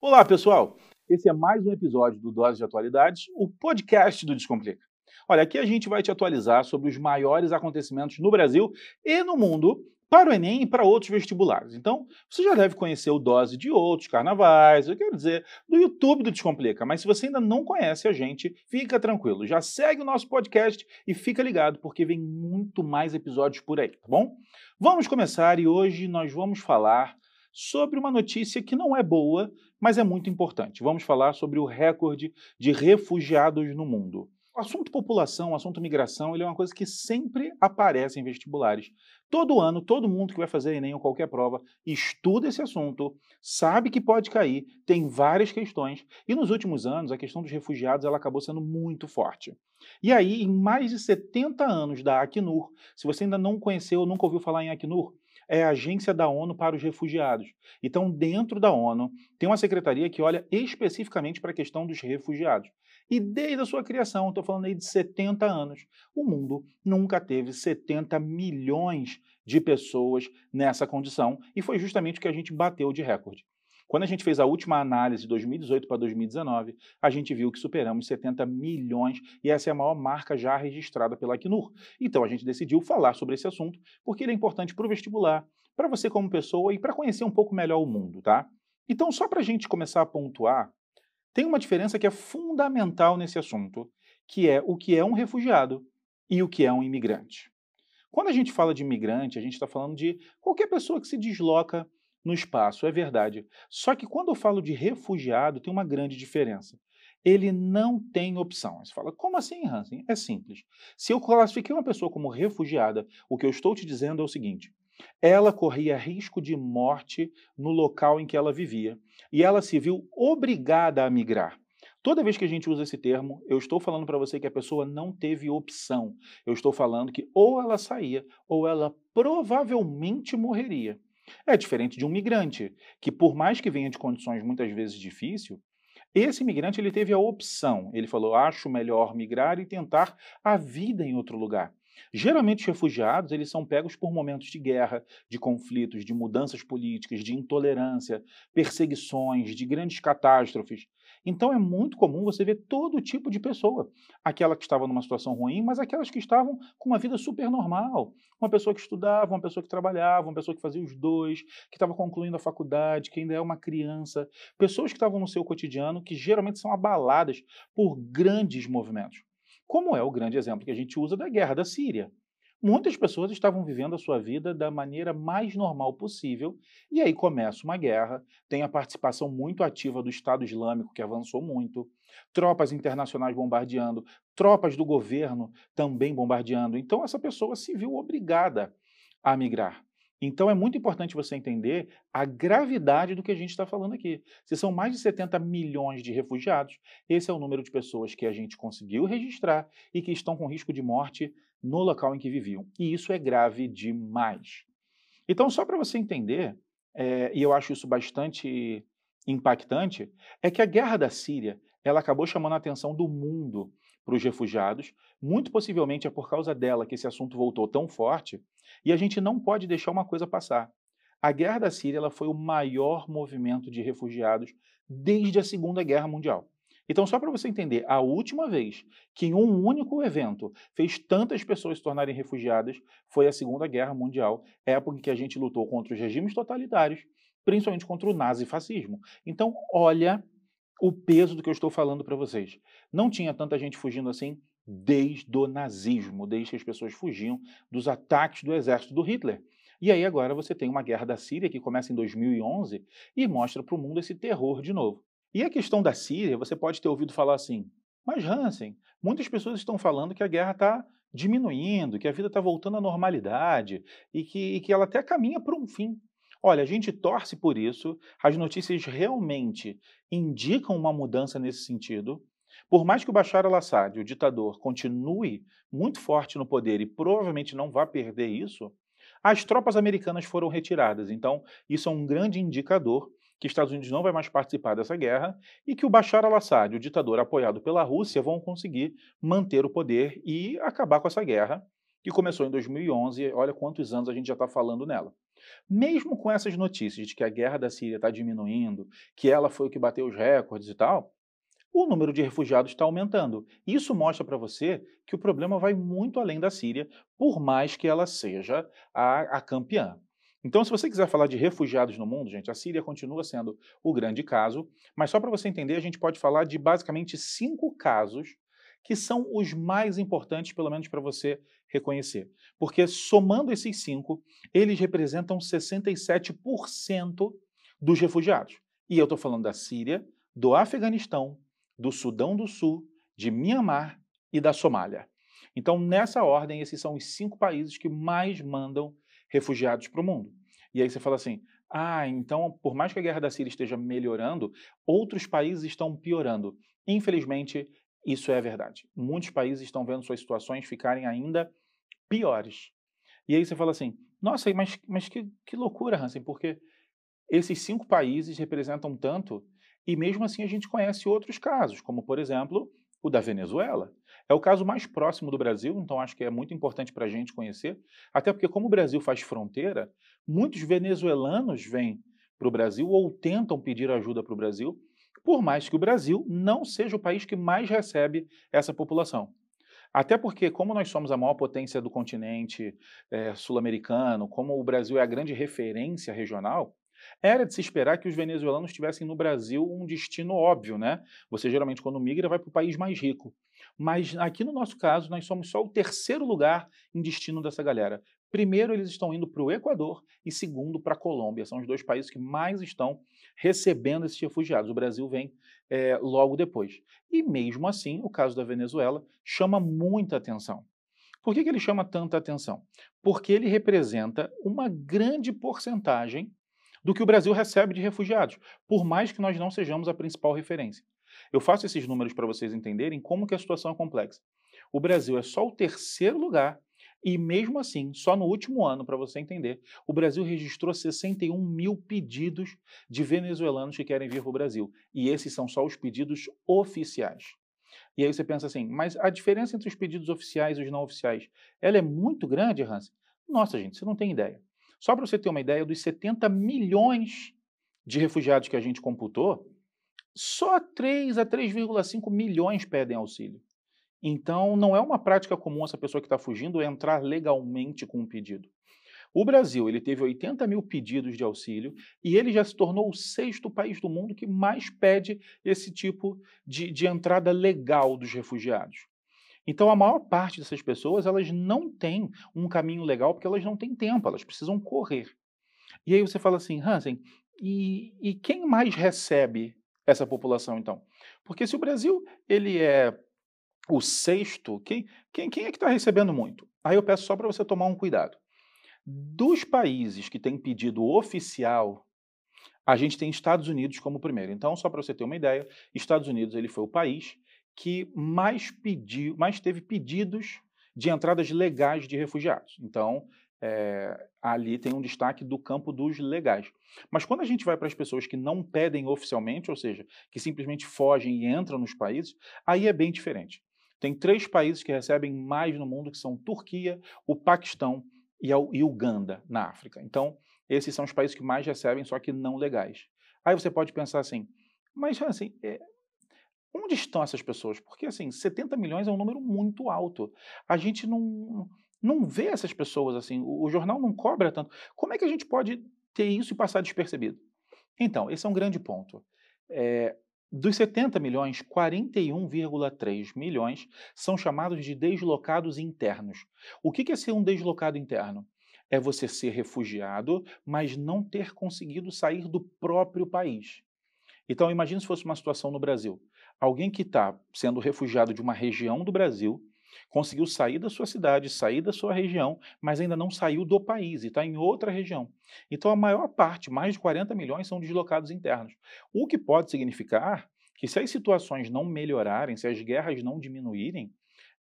Olá, pessoal! Esse é mais um episódio do Dose de Atualidades, o podcast do Descomplica. Olha, aqui a gente vai te atualizar sobre os maiores acontecimentos no Brasil e no mundo para o Enem e para outros vestibulares. Então, você já deve conhecer o Dose de outros carnavais, eu quero dizer, do YouTube do Descomplica, mas se você ainda não conhece a gente, fica tranquilo, já segue o nosso podcast e fica ligado, porque vem muito mais episódios por aí, tá bom? Vamos começar e hoje nós vamos falar sobre uma notícia que não é boa, mas é muito importante. Vamos falar sobre o recorde de refugiados no mundo. O assunto população, o assunto migração, ele é uma coisa que sempre aparece em vestibulares. Todo ano, todo mundo que vai fazer Enem ou qualquer prova estuda esse assunto, sabe que pode cair, tem várias questões, e nos últimos anos a questão dos refugiados ela acabou sendo muito forte. E aí, em mais de 70 anos da Acnur, se você ainda não conheceu ou nunca ouviu falar em Acnur, é a Agência da ONU para os Refugiados. Então, dentro da ONU, tem uma secretaria que olha especificamente para a questão dos refugiados. E desde a sua criação, estou falando aí de 70 anos, o mundo nunca teve 70 milhões de pessoas nessa condição, e foi justamente o que a gente bateu de recorde. Quando a gente fez a última análise de 2018 para 2019, a gente viu que superamos 70 milhões e essa é a maior marca já registrada pela Acnur. Então a gente decidiu falar sobre esse assunto porque ele é importante para o vestibular, para você como pessoa e para conhecer um pouco melhor o mundo, tá? Então, só para a gente começar a pontuar, tem uma diferença que é fundamental nesse assunto, que é o que é um refugiado e o que é um imigrante. Quando a gente fala de imigrante, a gente está falando de qualquer pessoa que se desloca no espaço, é verdade. Só que quando eu falo de refugiado, tem uma grande diferença. Ele não tem opção. Você fala, como assim, Hansen? É simples. Se eu classifiquei uma pessoa como refugiada, o que eu estou te dizendo é o seguinte: ela corria risco de morte no local em que ela vivia e ela se viu obrigada a migrar. Toda vez que a gente usa esse termo, eu estou falando para você que a pessoa não teve opção. Eu estou falando que ou ela saía ou ela provavelmente morreria. É diferente de um migrante, que por mais que venha de condições muitas vezes difíceis, esse imigrante ele teve a opção. Ele falou: acho melhor migrar e tentar a vida em outro lugar. Geralmente, os refugiados eles são pegos por momentos de guerra, de conflitos, de mudanças políticas, de intolerância, perseguições, de grandes catástrofes. Então é muito comum você ver todo tipo de pessoa. Aquela que estava numa situação ruim, mas aquelas que estavam com uma vida super normal. Uma pessoa que estudava, uma pessoa que trabalhava, uma pessoa que fazia os dois, que estava concluindo a faculdade, que ainda é uma criança. Pessoas que estavam no seu cotidiano, que geralmente são abaladas por grandes movimentos como é o grande exemplo que a gente usa da guerra da Síria. Muitas pessoas estavam vivendo a sua vida da maneira mais normal possível, e aí começa uma guerra, tem a participação muito ativa do Estado Islâmico, que avançou muito, tropas internacionais bombardeando, tropas do governo também bombardeando. Então, essa pessoa se viu obrigada a migrar. Então é muito importante você entender a gravidade do que a gente está falando aqui. Se são mais de 70 milhões de refugiados, esse é o número de pessoas que a gente conseguiu registrar e que estão com risco de morte no local em que viviam. E isso é grave demais. Então, só para você entender, é, e eu acho isso bastante impactante, é que a guerra da Síria ela acabou chamando a atenção do mundo para os refugiados. Muito possivelmente é por causa dela que esse assunto voltou tão forte. E a gente não pode deixar uma coisa passar. A guerra da Síria ela foi o maior movimento de refugiados desde a Segunda Guerra Mundial. Então, só para você entender, a última vez que em um único evento fez tantas pessoas se tornarem refugiadas foi a Segunda Guerra Mundial, época em que a gente lutou contra os regimes totalitários, principalmente contra o nazifascismo. Então, olha o peso do que eu estou falando para vocês. Não tinha tanta gente fugindo assim desde o nazismo, desde que as pessoas fugiam dos ataques do exército do Hitler. E aí agora você tem uma guerra da Síria que começa em 2011 e mostra para o mundo esse terror de novo. E a questão da Síria, você pode ter ouvido falar assim, mas Hansen, muitas pessoas estão falando que a guerra está diminuindo, que a vida está voltando à normalidade e que, e que ela até caminha para um fim. Olha, a gente torce por isso, as notícias realmente indicam uma mudança nesse sentido. Por mais que o Bashar al-Assad, o ditador, continue muito forte no poder e provavelmente não vá perder isso, as tropas americanas foram retiradas. Então, isso é um grande indicador que os Estados Unidos não vai mais participar dessa guerra e que o Bashar al-Assad, o ditador apoiado pela Rússia, vão conseguir manter o poder e acabar com essa guerra que começou em 2011. Olha quantos anos a gente já está falando nela. Mesmo com essas notícias de que a guerra da Síria está diminuindo, que ela foi o que bateu os recordes e tal, o número de refugiados está aumentando. Isso mostra para você que o problema vai muito além da Síria, por mais que ela seja a, a campeã. Então, se você quiser falar de refugiados no mundo, gente, a Síria continua sendo o grande caso, mas só para você entender, a gente pode falar de basicamente cinco casos que são os mais importantes, pelo menos para você reconhecer. Porque somando esses cinco, eles representam 67% dos refugiados. E eu estou falando da Síria, do Afeganistão, do Sudão do Sul, de Mianmar e da Somália. Então, nessa ordem, esses são os cinco países que mais mandam refugiados para o mundo. E aí você fala assim: ah, então, por mais que a guerra da Síria esteja melhorando, outros países estão piorando. Infelizmente, isso é verdade. Muitos países estão vendo suas situações ficarem ainda piores. E aí você fala assim: nossa, mas, mas que, que loucura, Hansen, porque esses cinco países representam tanto e mesmo assim a gente conhece outros casos, como por exemplo o da Venezuela. É o caso mais próximo do Brasil, então acho que é muito importante para a gente conhecer, até porque como o Brasil faz fronteira, muitos venezuelanos vêm para o Brasil ou tentam pedir ajuda para o Brasil, por mais que o Brasil não seja o país que mais recebe essa população. Até porque, como nós somos a maior potência do continente é, sul-americano, como o Brasil é a grande referência regional, era de se esperar que os venezuelanos tivessem no Brasil um destino óbvio, né? Você geralmente, quando migra, vai para o país mais rico. Mas aqui no nosso caso, nós somos só o terceiro lugar em destino dessa galera. Primeiro, eles estão indo para o Equador e segundo, para a Colômbia. São os dois países que mais estão recebendo esses refugiados. O Brasil vem é, logo depois. E mesmo assim, o caso da Venezuela chama muita atenção. Por que, que ele chama tanta atenção? Porque ele representa uma grande porcentagem do que o Brasil recebe de refugiados, por mais que nós não sejamos a principal referência. Eu faço esses números para vocês entenderem como que a situação é complexa. O Brasil é só o terceiro lugar e mesmo assim, só no último ano, para você entender, o Brasil registrou 61 mil pedidos de venezuelanos que querem vir para o Brasil. E esses são só os pedidos oficiais. E aí você pensa assim, mas a diferença entre os pedidos oficiais e os não oficiais, ela é muito grande, Hans? Nossa, gente, você não tem ideia. Só para você ter uma ideia, dos 70 milhões de refugiados que a gente computou, só 3 a 3,5 milhões pedem auxílio. Então, não é uma prática comum essa pessoa que está fugindo entrar legalmente com um pedido. O Brasil ele teve 80 mil pedidos de auxílio e ele já se tornou o sexto país do mundo que mais pede esse tipo de, de entrada legal dos refugiados. Então, a maior parte dessas pessoas, elas não têm um caminho legal porque elas não têm tempo, elas precisam correr. E aí você fala assim, Hansen, e, e quem mais recebe essa população, então? Porque se o Brasil ele é o sexto, quem, quem, quem é que está recebendo muito? Aí eu peço só para você tomar um cuidado. Dos países que têm pedido oficial, a gente tem Estados Unidos como primeiro. Então, só para você ter uma ideia, Estados Unidos ele foi o país que mais pediu, mais teve pedidos de entradas legais de refugiados. Então, é, ali tem um destaque do campo dos legais. Mas quando a gente vai para as pessoas que não pedem oficialmente, ou seja, que simplesmente fogem e entram nos países, aí é bem diferente. Tem três países que recebem mais no mundo, que são Turquia, o Paquistão e a Uganda, na África. Então, esses são os países que mais recebem, só que não legais. Aí você pode pensar assim, mas assim, é, Onde estão essas pessoas? Porque, assim, 70 milhões é um número muito alto. A gente não, não vê essas pessoas assim, o, o jornal não cobra tanto. Como é que a gente pode ter isso e passar despercebido? Então, esse é um grande ponto. É, dos 70 milhões, 41,3 milhões são chamados de deslocados internos. O que é ser um deslocado interno? É você ser refugiado, mas não ter conseguido sair do próprio país. Então, imagine se fosse uma situação no Brasil alguém que está sendo refugiado de uma região do Brasil, conseguiu sair da sua cidade, sair da sua região, mas ainda não saiu do país e está em outra região. Então, a maior parte, mais de 40 milhões, são deslocados internos. O que pode significar que, se as situações não melhorarem, se as guerras não diminuírem,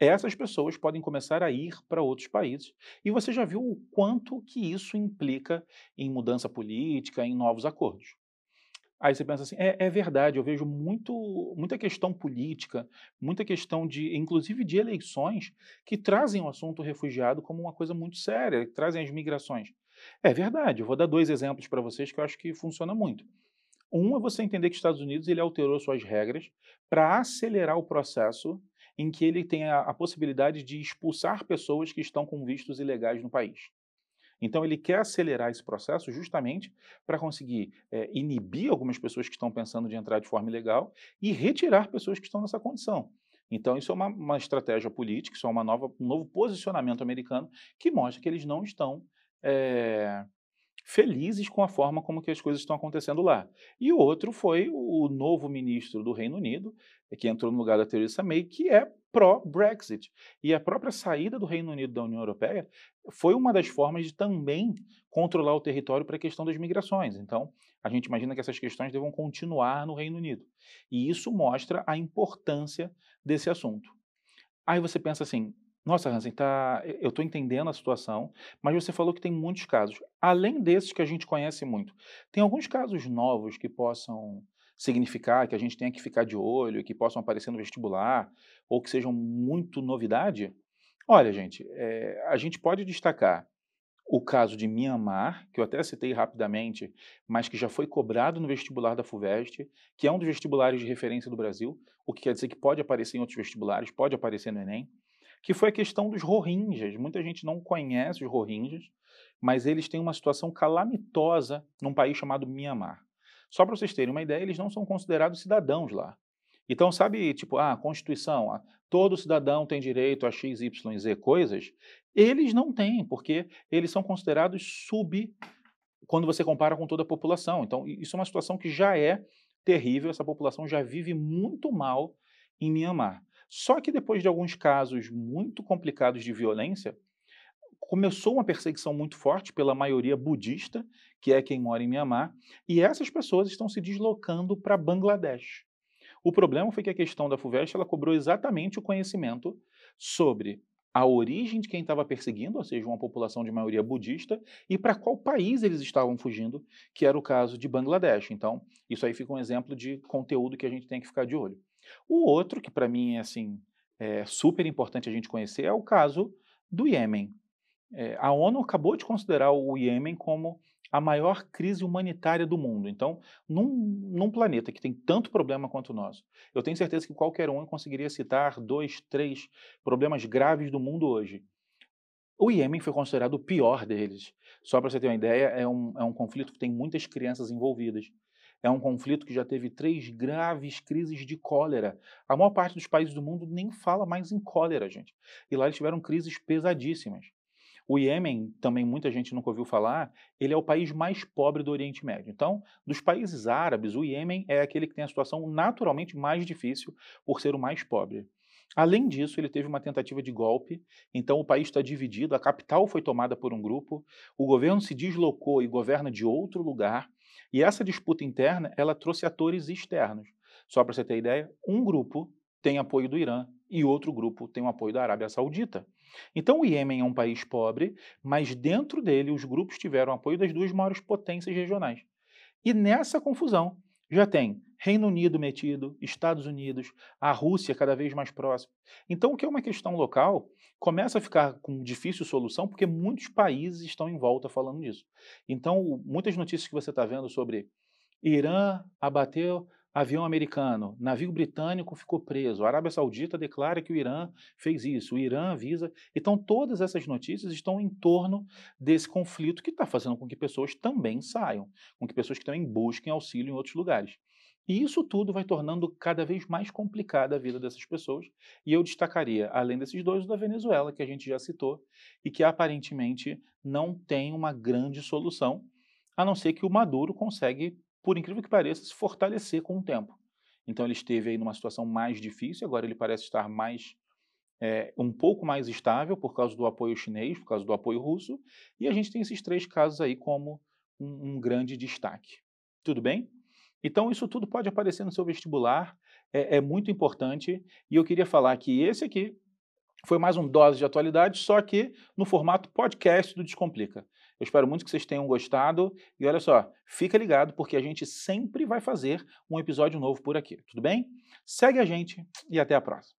essas pessoas podem começar a ir para outros países. E você já viu o quanto que isso implica em mudança política, em novos acordos. Aí você pensa assim, é, é, verdade, eu vejo muito, muita questão política, muita questão de, inclusive de eleições, que trazem o assunto refugiado como uma coisa muito séria, que trazem as migrações. É verdade. Eu vou dar dois exemplos para vocês que eu acho que funciona muito. Um é você entender que os Estados Unidos ele alterou suas regras para acelerar o processo em que ele tem a, a, possibilidade de expulsar pessoas que estão com vistos ilegais no país. Então, ele quer acelerar esse processo justamente para conseguir é, inibir algumas pessoas que estão pensando de entrar de forma ilegal e retirar pessoas que estão nessa condição. Então, isso é uma, uma estratégia política, isso é nova, um novo posicionamento americano que mostra que eles não estão é, felizes com a forma como que as coisas estão acontecendo lá. E o outro foi o novo ministro do Reino Unido, que entrou no lugar da Theresa May, que é pró-Brexit. E a própria saída do Reino Unido da União Europeia foi uma das formas de também controlar o território para a questão das migrações. Então, a gente imagina que essas questões devam continuar no Reino Unido. E isso mostra a importância desse assunto. Aí você pensa assim, nossa, Hansen, tá, eu estou entendendo a situação, mas você falou que tem muitos casos. Além desses que a gente conhece muito, tem alguns casos novos que possam significar que a gente tenha que ficar de olho, que possam aparecer no vestibular, ou que sejam muito novidade? Olha, gente, é, a gente pode destacar o caso de Mianmar, que eu até citei rapidamente, mas que já foi cobrado no vestibular da FUVEST, que é um dos vestibulares de referência do Brasil, o que quer dizer que pode aparecer em outros vestibulares, pode aparecer no Enem, que foi a questão dos Rohingyas. Muita gente não conhece os Rohingyas, mas eles têm uma situação calamitosa num país chamado Mianmar. Só para vocês terem uma ideia, eles não são considerados cidadãos lá. Então, sabe, tipo, ah, a Constituição, ah, todo cidadão tem direito a X, Y, Z coisas, eles não têm, porque eles são considerados sub quando você compara com toda a população. Então, isso é uma situação que já é terrível, essa população já vive muito mal em Mianmar. Só que depois de alguns casos muito complicados de violência, começou uma perseguição muito forte pela maioria budista, que é quem mora em Mianmar, e essas pessoas estão se deslocando para Bangladesh. O problema foi que a questão da FUVEST ela cobrou exatamente o conhecimento sobre a origem de quem estava perseguindo, ou seja, uma população de maioria budista, e para qual país eles estavam fugindo, que era o caso de Bangladesh. Então, isso aí fica um exemplo de conteúdo que a gente tem que ficar de olho. O outro, que para mim é assim, é super importante a gente conhecer, é o caso do Iêmen. É, a ONU acabou de considerar o Iêmen como a maior crise humanitária do mundo. Então, num, num, planeta que tem tanto problema quanto o nosso, eu tenho certeza que qualquer um conseguiria citar dois, três problemas graves do mundo hoje. O Iêmen foi considerado o pior deles. Só para você ter uma ideia, é um, é um conflito que tem muitas crianças envolvidas. É um conflito que já teve três graves crises de cólera. A maior parte dos países do mundo nem fala mais em cólera, gente. E lá eles tiveram crises pesadíssimas. O Iêmen, também muita gente nunca ouviu falar, ele é o país mais pobre do Oriente Médio. Então, dos países árabes, o Iêmen é aquele que tem a situação naturalmente mais difícil por ser o mais pobre. Além disso, ele teve uma tentativa de golpe, então o país está dividido, a capital foi tomada por um grupo, o governo se deslocou e governa de outro lugar, e essa disputa interna, ela trouxe atores externos. Só para você ter ideia, um grupo tem apoio do Irã e outro grupo tem o apoio da Arábia Saudita. Então o Iêmen é um país pobre, mas dentro dele os grupos tiveram apoio das duas maiores potências regionais. E nessa confusão já tem Reino Unido metido, Estados Unidos, a Rússia cada vez mais próxima. Então o que é uma questão local começa a ficar com difícil solução porque muitos países estão em volta falando disso. Então muitas notícias que você está vendo sobre Irã abateu avião americano, navio britânico ficou preso, a Arábia Saudita declara que o Irã fez isso, o Irã avisa. Então, todas essas notícias estão em torno desse conflito que está fazendo com que pessoas também saiam, com que pessoas que também busquem auxílio em outros lugares. E isso tudo vai tornando cada vez mais complicada a vida dessas pessoas. E eu destacaria, além desses dois, o da Venezuela, que a gente já citou, e que aparentemente não tem uma grande solução, a não ser que o Maduro consegue por incrível que pareça, se fortalecer com o tempo. Então ele esteve aí numa situação mais difícil, agora ele parece estar mais é, um pouco mais estável por causa do apoio chinês, por causa do apoio russo, e a gente tem esses três casos aí como um, um grande destaque. Tudo bem? Então isso tudo pode aparecer no seu vestibular, é, é muito importante, e eu queria falar que esse aqui foi mais um dose de atualidade, só que no formato podcast do Descomplica. Eu espero muito que vocês tenham gostado. E olha só, fica ligado porque a gente sempre vai fazer um episódio novo por aqui, tudo bem? Segue a gente e até a próxima.